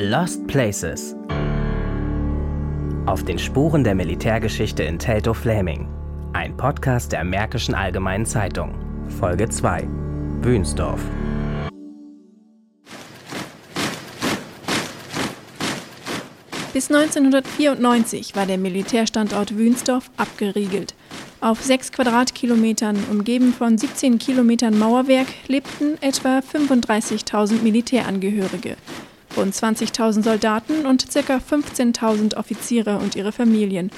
Lost Places. Auf den Spuren der Militärgeschichte in Teltow-Fläming. Ein Podcast der Märkischen Allgemeinen Zeitung. Folge 2. Wünsdorf. Bis 1994 war der Militärstandort Wünsdorf abgeriegelt. Auf sechs Quadratkilometern, umgeben von 17 Kilometern Mauerwerk, lebten etwa 35.000 Militärangehörige, rund 20.000 Soldaten und ca. 15.000 Offiziere und ihre Familien.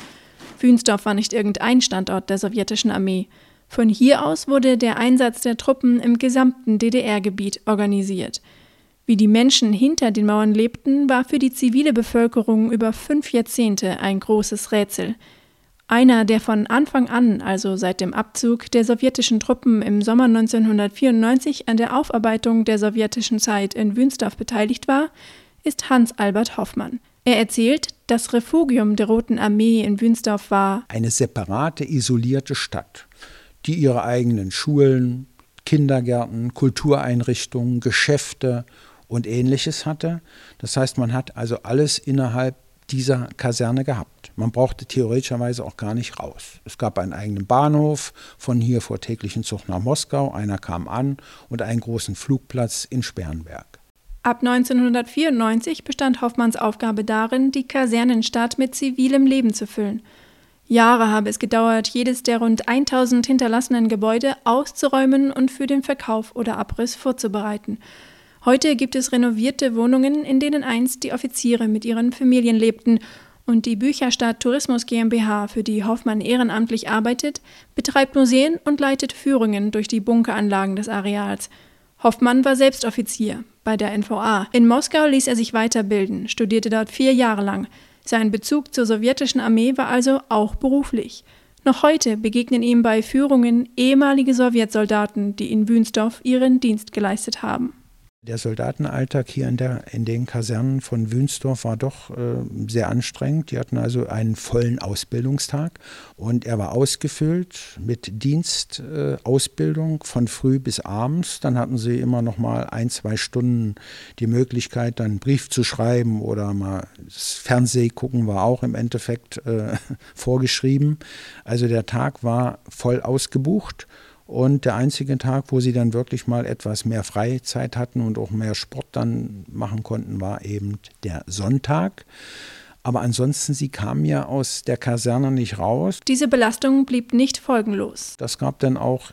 Wünsdorf war nicht irgendein Standort der sowjetischen Armee. Von hier aus wurde der Einsatz der Truppen im gesamten DDR-Gebiet organisiert. Wie die Menschen hinter den Mauern lebten, war für die zivile Bevölkerung über fünf Jahrzehnte ein großes Rätsel. Einer, der von Anfang an, also seit dem Abzug der sowjetischen Truppen im Sommer 1994 an der Aufarbeitung der sowjetischen Zeit in Wünsdorf beteiligt war, ist Hans-Albert Hoffmann. Er erzählt, das Refugium der Roten Armee in Wünsdorf war eine separate, isolierte Stadt, die ihre eigenen Schulen, Kindergärten, Kultureinrichtungen, Geschäfte und ähnliches hatte. Das heißt, man hat also alles innerhalb dieser Kaserne gehabt. Man brauchte theoretischerweise auch gar nicht raus. Es gab einen eigenen Bahnhof, von hier vor täglichen Zug nach Moskau, einer kam an und einen großen Flugplatz in Sperrenberg. Ab 1994 bestand Hoffmanns Aufgabe darin, die Kasernenstadt mit zivilem Leben zu füllen. Jahre habe es gedauert, jedes der rund 1000 hinterlassenen Gebäude auszuräumen und für den Verkauf oder Abriss vorzubereiten. Heute gibt es renovierte Wohnungen, in denen einst die Offiziere mit ihren Familien lebten und die Bücherstadt Tourismus GmbH, für die Hoffmann ehrenamtlich arbeitet, betreibt Museen und leitet Führungen durch die Bunkeranlagen des Areals. Hoffmann war selbst Offizier bei der NVA. In Moskau ließ er sich weiterbilden, studierte dort vier Jahre lang. Sein Bezug zur sowjetischen Armee war also auch beruflich. Noch heute begegnen ihm bei Führungen ehemalige Sowjetsoldaten, die in Wünsdorf ihren Dienst geleistet haben. Der Soldatenalltag hier in, der, in den Kasernen von Wünsdorf war doch äh, sehr anstrengend. Die hatten also einen vollen Ausbildungstag und er war ausgefüllt mit Dienstausbildung äh, von früh bis abends. Dann hatten sie immer noch mal ein, zwei Stunden die Möglichkeit, dann einen Brief zu schreiben oder mal das Fernseh gucken war auch im Endeffekt äh, vorgeschrieben. Also der Tag war voll ausgebucht. Und der einzige Tag, wo sie dann wirklich mal etwas mehr Freizeit hatten und auch mehr Sport dann machen konnten, war eben der Sonntag. Aber ansonsten, sie kamen ja aus der Kaserne nicht raus. Diese Belastung blieb nicht folgenlos. Das gab dann auch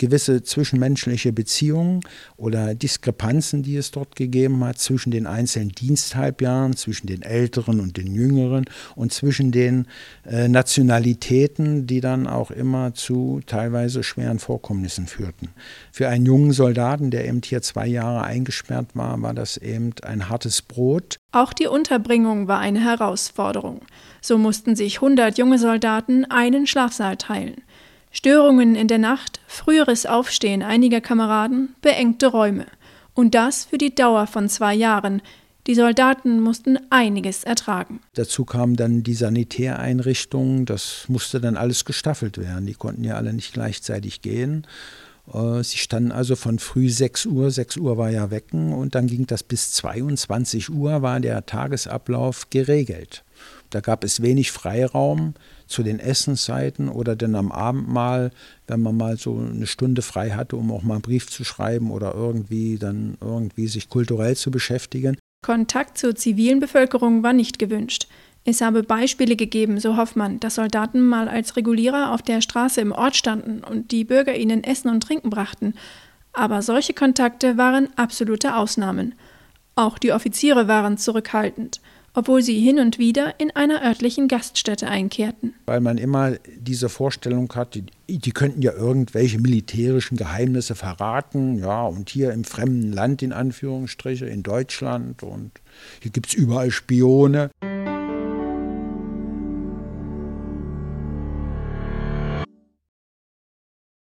gewisse zwischenmenschliche Beziehungen oder Diskrepanzen, die es dort gegeben hat zwischen den einzelnen Diensthalbjahren, zwischen den Älteren und den Jüngeren und zwischen den äh, Nationalitäten, die dann auch immer zu teilweise schweren Vorkommnissen führten. Für einen jungen Soldaten, der eben hier zwei Jahre eingesperrt war, war das eben ein hartes Brot. Auch die Unterbringung war eine Herausforderung. So mussten sich 100 junge Soldaten einen Schlafsaal teilen. Störungen in der Nacht, früheres Aufstehen einiger Kameraden, beengte Räume. Und das für die Dauer von zwei Jahren. Die Soldaten mussten einiges ertragen. Dazu kamen dann die Sanitäreinrichtungen. Das musste dann alles gestaffelt werden. Die konnten ja alle nicht gleichzeitig gehen. Äh, sie standen also von früh 6 Uhr, 6 Uhr war ja Wecken und dann ging das bis 22 Uhr, war der Tagesablauf geregelt. Da gab es wenig Freiraum zu den Essenszeiten oder dann am Abendmahl, wenn man mal so eine Stunde frei hatte, um auch mal einen Brief zu schreiben oder irgendwie dann irgendwie sich kulturell zu beschäftigen. Kontakt zur zivilen Bevölkerung war nicht gewünscht. Es habe Beispiele gegeben, so Hoffmann, dass Soldaten mal als Regulierer auf der Straße im Ort standen und die Bürger ihnen Essen und Trinken brachten. Aber solche Kontakte waren absolute Ausnahmen. Auch die Offiziere waren zurückhaltend obwohl sie hin und wieder in einer örtlichen Gaststätte einkehrten. Weil man immer diese Vorstellung hat, die, die könnten ja irgendwelche militärischen Geheimnisse verraten, ja, und hier im fremden Land in Anführungsstriche, in Deutschland, und hier gibt es überall Spione.